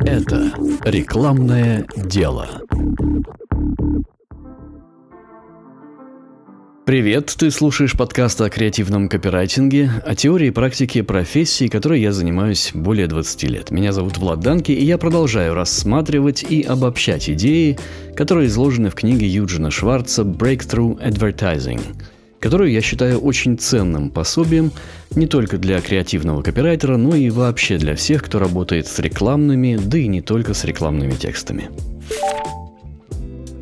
Это рекламное дело. Привет, ты слушаешь подкаст о креативном копирайтинге, о теории и практике профессии, которой я занимаюсь более 20 лет. Меня зовут Влад Данки, и я продолжаю рассматривать и обобщать идеи, которые изложены в книге Юджина Шварца «Breakthrough Advertising», которую я считаю очень ценным пособием не только для креативного копирайтера, но и вообще для всех, кто работает с рекламными, да и не только с рекламными текстами.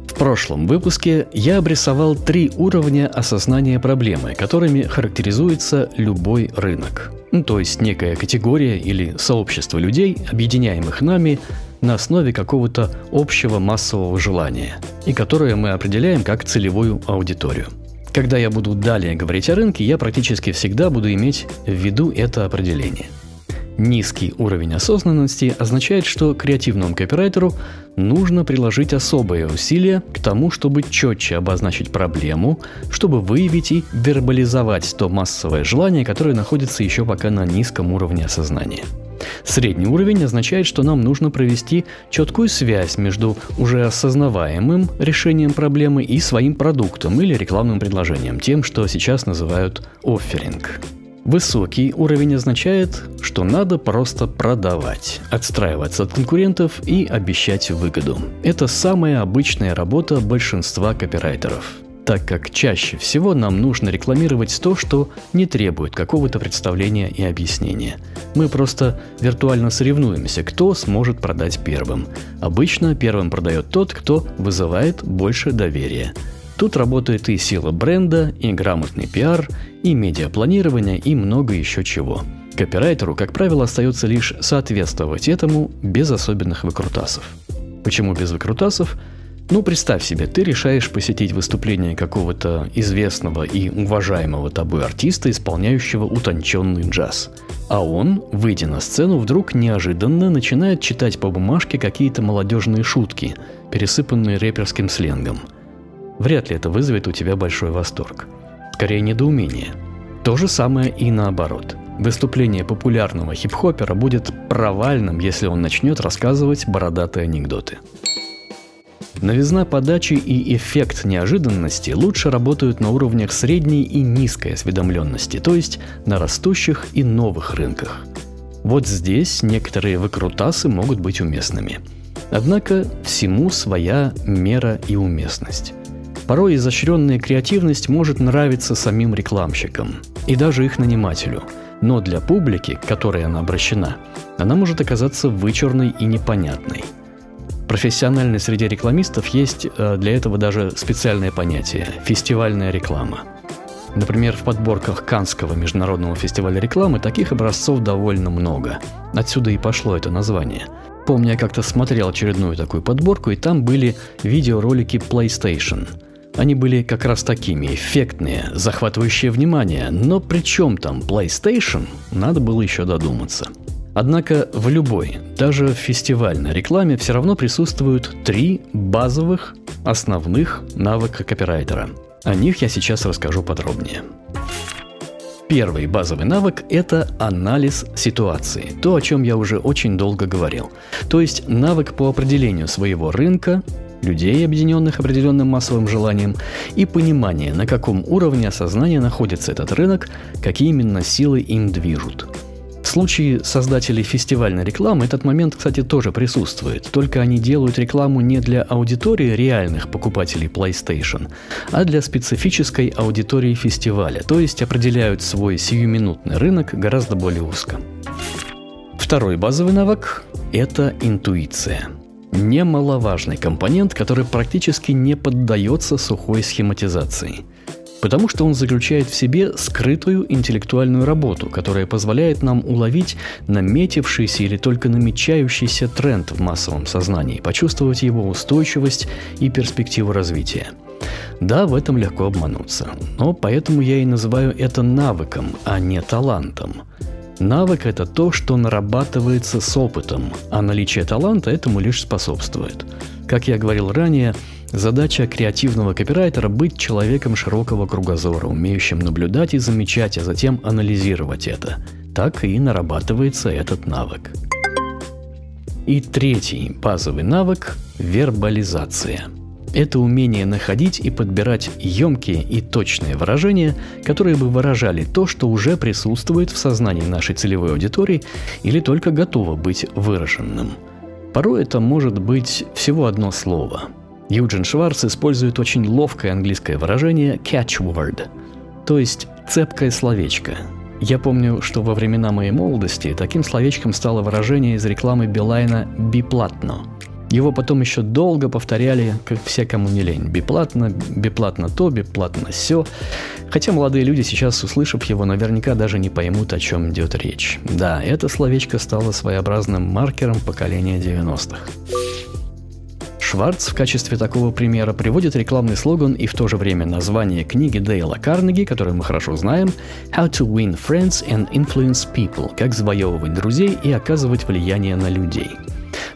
В прошлом выпуске я обрисовал три уровня осознания проблемы, которыми характеризуется любой рынок. Ну, то есть некая категория или сообщество людей, объединяемых нами на основе какого-то общего массового желания, и которое мы определяем как целевую аудиторию – когда я буду далее говорить о рынке, я практически всегда буду иметь в виду это определение. Низкий уровень осознанности означает, что креативному копирайтеру нужно приложить особые усилия к тому, чтобы четче обозначить проблему, чтобы выявить и вербализовать то массовое желание, которое находится еще пока на низком уровне осознания – Средний уровень означает, что нам нужно провести четкую связь между уже осознаваемым решением проблемы и своим продуктом или рекламным предложением, тем, что сейчас называют офферинг. Высокий уровень означает, что надо просто продавать, отстраиваться от конкурентов и обещать выгоду. Это самая обычная работа большинства копирайтеров так как чаще всего нам нужно рекламировать то, что не требует какого-то представления и объяснения. Мы просто виртуально соревнуемся, кто сможет продать первым. Обычно первым продает тот, кто вызывает больше доверия. Тут работает и сила бренда, и грамотный пиар, и медиапланирование, и много еще чего. Копирайтеру, как правило, остается лишь соответствовать этому без особенных выкрутасов. Почему без выкрутасов? Ну, представь себе, ты решаешь посетить выступление какого-то известного и уважаемого тобой артиста, исполняющего утонченный джаз. А он, выйдя на сцену, вдруг неожиданно начинает читать по бумажке какие-то молодежные шутки, пересыпанные рэперским сленгом. Вряд ли это вызовет у тебя большой восторг. Скорее, недоумение. То же самое и наоборот. Выступление популярного хип-хопера будет провальным, если он начнет рассказывать бородатые анекдоты. Новизна подачи и эффект неожиданности лучше работают на уровнях средней и низкой осведомленности, то есть на растущих и новых рынках. Вот здесь некоторые выкрутасы могут быть уместными. Однако всему своя мера и уместность. Порой изощренная креативность может нравиться самим рекламщикам и даже их нанимателю, но для публики, к которой она обращена, она может оказаться вычурной и непонятной – профессиональной среде рекламистов есть э, для этого даже специальное понятие – фестивальная реклама. Например, в подборках Канского международного фестиваля рекламы таких образцов довольно много. Отсюда и пошло это название. Помню, я как-то смотрел очередную такую подборку, и там были видеоролики PlayStation. Они были как раз такими, эффектные, захватывающие внимание, но при чем там PlayStation, надо было еще додуматься – Однако в любой, даже в фестивальной рекламе все равно присутствуют три базовых, основных навыка копирайтера. О них я сейчас расскажу подробнее. Первый базовый навык – это анализ ситуации, то, о чем я уже очень долго говорил. То есть навык по определению своего рынка, людей, объединенных определенным массовым желанием, и понимание, на каком уровне осознания находится этот рынок, какие именно силы им движут – случае создателей фестивальной рекламы этот момент, кстати, тоже присутствует. Только они делают рекламу не для аудитории реальных покупателей PlayStation, а для специфической аудитории фестиваля, то есть определяют свой сиюминутный рынок гораздо более узко. Второй базовый навык – это интуиция. Немаловажный компонент, который практически не поддается сухой схематизации – Потому что он заключает в себе скрытую интеллектуальную работу, которая позволяет нам уловить наметившийся или только намечающийся тренд в массовом сознании, почувствовать его устойчивость и перспективу развития. Да, в этом легко обмануться, но поэтому я и называю это навыком, а не талантом. Навык – это то, что нарабатывается с опытом, а наличие таланта этому лишь способствует. Как я говорил ранее, Задача креативного копирайтера – быть человеком широкого кругозора, умеющим наблюдать и замечать, а затем анализировать это. Так и нарабатывается этот навык. И третий базовый навык – вербализация. Это умение находить и подбирать емкие и точные выражения, которые бы выражали то, что уже присутствует в сознании нашей целевой аудитории или только готово быть выраженным. Порой это может быть всего одно слово. Юджин Шварц использует очень ловкое английское выражение catchword, то есть цепкое словечко, я помню, что во времена моей молодости таким словечком стало выражение из рекламы Билайна «биплатно». Его потом еще долго повторяли, как все, кому не лень. Биплатно, биплатно то, биплатно все. Хотя молодые люди сейчас, услышав его, наверняка даже не поймут, о чем идет речь. Да, это словечко стало своеобразным маркером поколения 90-х. Шварц в качестве такого примера приводит рекламный слоган и в то же время название книги Дейла Карнеги, которую мы хорошо знаем, «How to win friends and influence people» – «Как завоевывать друзей и оказывать влияние на людей».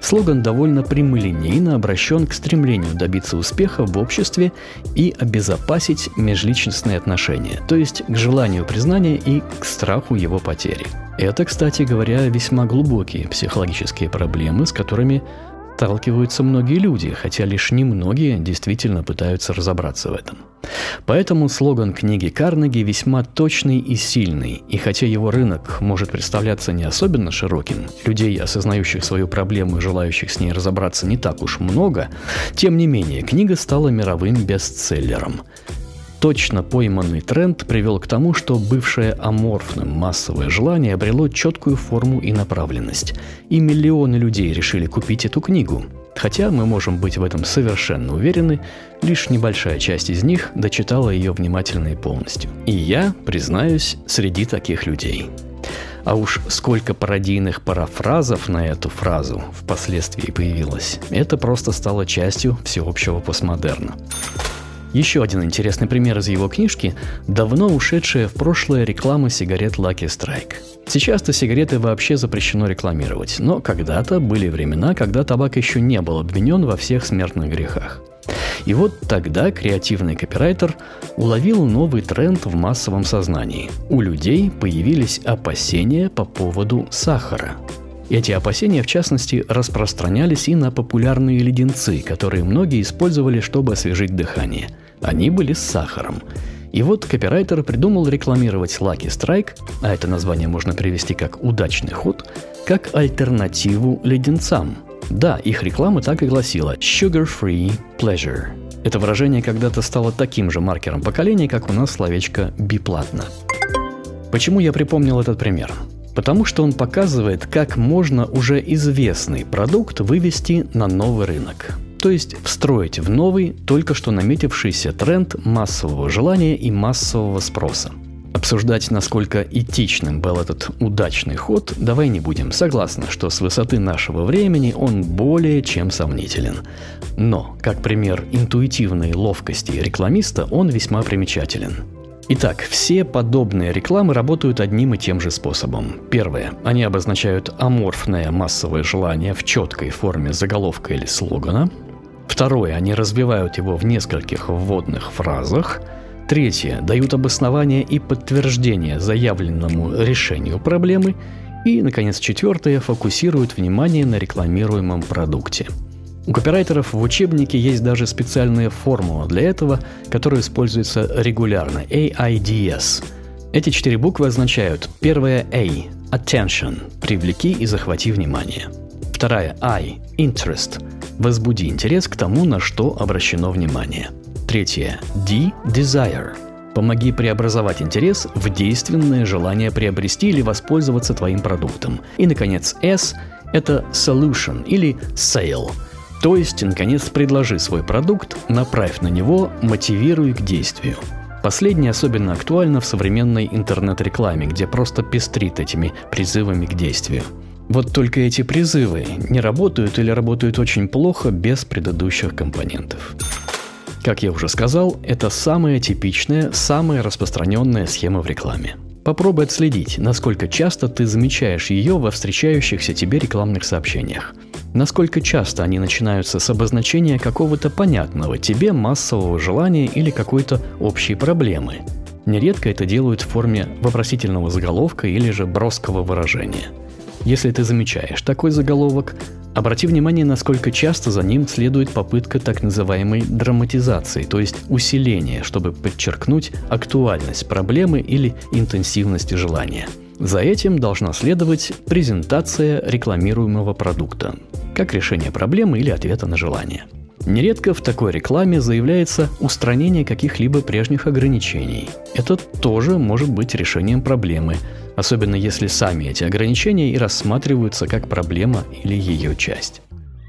Слоган довольно прямолинейно обращен к стремлению добиться успеха в обществе и обезопасить межличностные отношения, то есть к желанию признания и к страху его потери. Это, кстати говоря, весьма глубокие психологические проблемы, с которыми сталкиваются многие люди, хотя лишь немногие действительно пытаются разобраться в этом. Поэтому слоган книги Карнеги весьма точный и сильный, и хотя его рынок может представляться не особенно широким, людей, осознающих свою проблему и желающих с ней разобраться не так уж много, тем не менее книга стала мировым бестселлером – Точно пойманный тренд привел к тому, что бывшее аморфным массовое желание обрело четкую форму и направленность. И миллионы людей решили купить эту книгу. Хотя мы можем быть в этом совершенно уверены, лишь небольшая часть из них дочитала ее внимательно и полностью. И я, признаюсь, среди таких людей. А уж сколько пародийных парафразов на эту фразу впоследствии появилось, это просто стало частью всеобщего постмодерна. Еще один интересный пример из его книжки – давно ушедшая в прошлое реклама сигарет Lucky Strike. Сейчас-то сигареты вообще запрещено рекламировать, но когда-то были времена, когда табак еще не был обвинен во всех смертных грехах. И вот тогда креативный копирайтер уловил новый тренд в массовом сознании. У людей появились опасения по поводу сахара – эти опасения, в частности, распространялись и на популярные леденцы, которые многие использовали, чтобы освежить дыхание. Они были с сахаром. И вот копирайтер придумал рекламировать Lucky Strike, а это название можно привести как «удачный ход», как альтернативу леденцам. Да, их реклама так и гласила «sugar-free pleasure». Это выражение когда-то стало таким же маркером поколения, как у нас словечко «биплатно». Почему я припомнил этот пример? Потому что он показывает, как можно уже известный продукт вывести на новый рынок. То есть встроить в новый, только что наметившийся тренд массового желания и массового спроса. Обсуждать, насколько этичным был этот удачный ход, давай не будем. Согласна, что с высоты нашего времени он более чем сомнителен. Но, как пример интуитивной ловкости рекламиста, он весьма примечателен. Итак, все подобные рекламы работают одним и тем же способом. Первое. Они обозначают аморфное массовое желание в четкой форме заголовка или слогана. Второе. Они развивают его в нескольких вводных фразах. Третье. Дают обоснование и подтверждение заявленному решению проблемы. И, наконец, четвертое. Фокусируют внимание на рекламируемом продукте – у копирайтеров в учебнике есть даже специальная формула для этого, которая используется регулярно – AIDS. Эти четыре буквы означают первая A – attention – привлеки и захвати внимание. Вторая I – interest – возбуди интерес к тому, на что обращено внимание. Третья D – desire – помоги преобразовать интерес в действенное желание приобрести или воспользоваться твоим продуктом. И, наконец, S – это solution или sale – то есть, наконец, предложи свой продукт, направь на него, мотивируй к действию. Последнее особенно актуально в современной интернет-рекламе, где просто пестрит этими призывами к действию. Вот только эти призывы не работают или работают очень плохо без предыдущих компонентов. Как я уже сказал, это самая типичная, самая распространенная схема в рекламе. Попробуй отследить, насколько часто ты замечаешь ее во встречающихся тебе рекламных сообщениях. Насколько часто они начинаются с обозначения какого-то понятного тебе массового желания или какой-то общей проблемы. Нередко это делают в форме вопросительного заголовка или же броского выражения. Если ты замечаешь такой заголовок, Обрати внимание, насколько часто за ним следует попытка так называемой драматизации, то есть усиления, чтобы подчеркнуть актуальность проблемы или интенсивность желания. За этим должна следовать презентация рекламируемого продукта, как решение проблемы или ответа на желание. Нередко в такой рекламе заявляется устранение каких-либо прежних ограничений. Это тоже может быть решением проблемы, особенно если сами эти ограничения и рассматриваются как проблема или ее часть.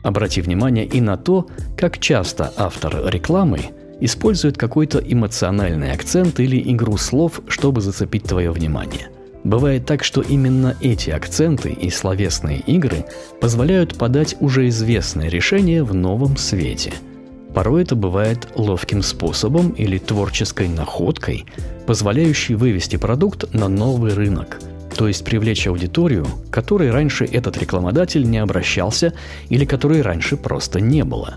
Обрати внимание и на то, как часто автор рекламы использует какой-то эмоциональный акцент или игру слов, чтобы зацепить твое внимание – Бывает так, что именно эти акценты и словесные игры позволяют подать уже известное решение в новом свете. Порой это бывает ловким способом или творческой находкой, позволяющей вывести продукт на новый рынок, то есть привлечь аудиторию, которой раньше этот рекламодатель не обращался или которой раньше просто не было.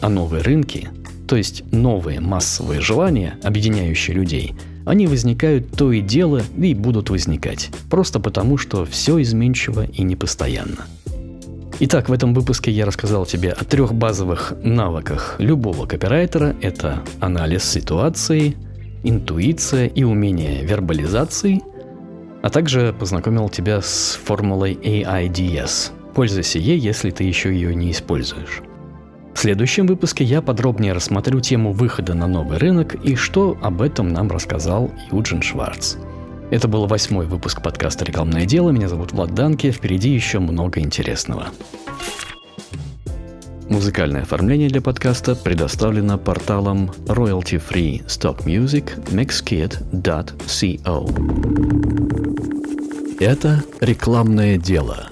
А новые рынки, то есть новые массовые желания, объединяющие людей – они возникают то и дело и будут возникать, просто потому, что все изменчиво и непостоянно. Итак, в этом выпуске я рассказал тебе о трех базовых навыках любого копирайтера. Это анализ ситуации, интуиция и умение вербализации, а также познакомил тебя с формулой AIDS. Пользуйся ей, если ты еще ее не используешь. В следующем выпуске я подробнее рассмотрю тему выхода на новый рынок и что об этом нам рассказал Юджин Шварц. Это был восьмой выпуск подкаста «Рекламное дело». Меня зовут Влад Данки. Впереди еще много интересного. Музыкальное оформление для подкаста предоставлено порталом royalty-free stock music mixkit.co. Это рекламное дело –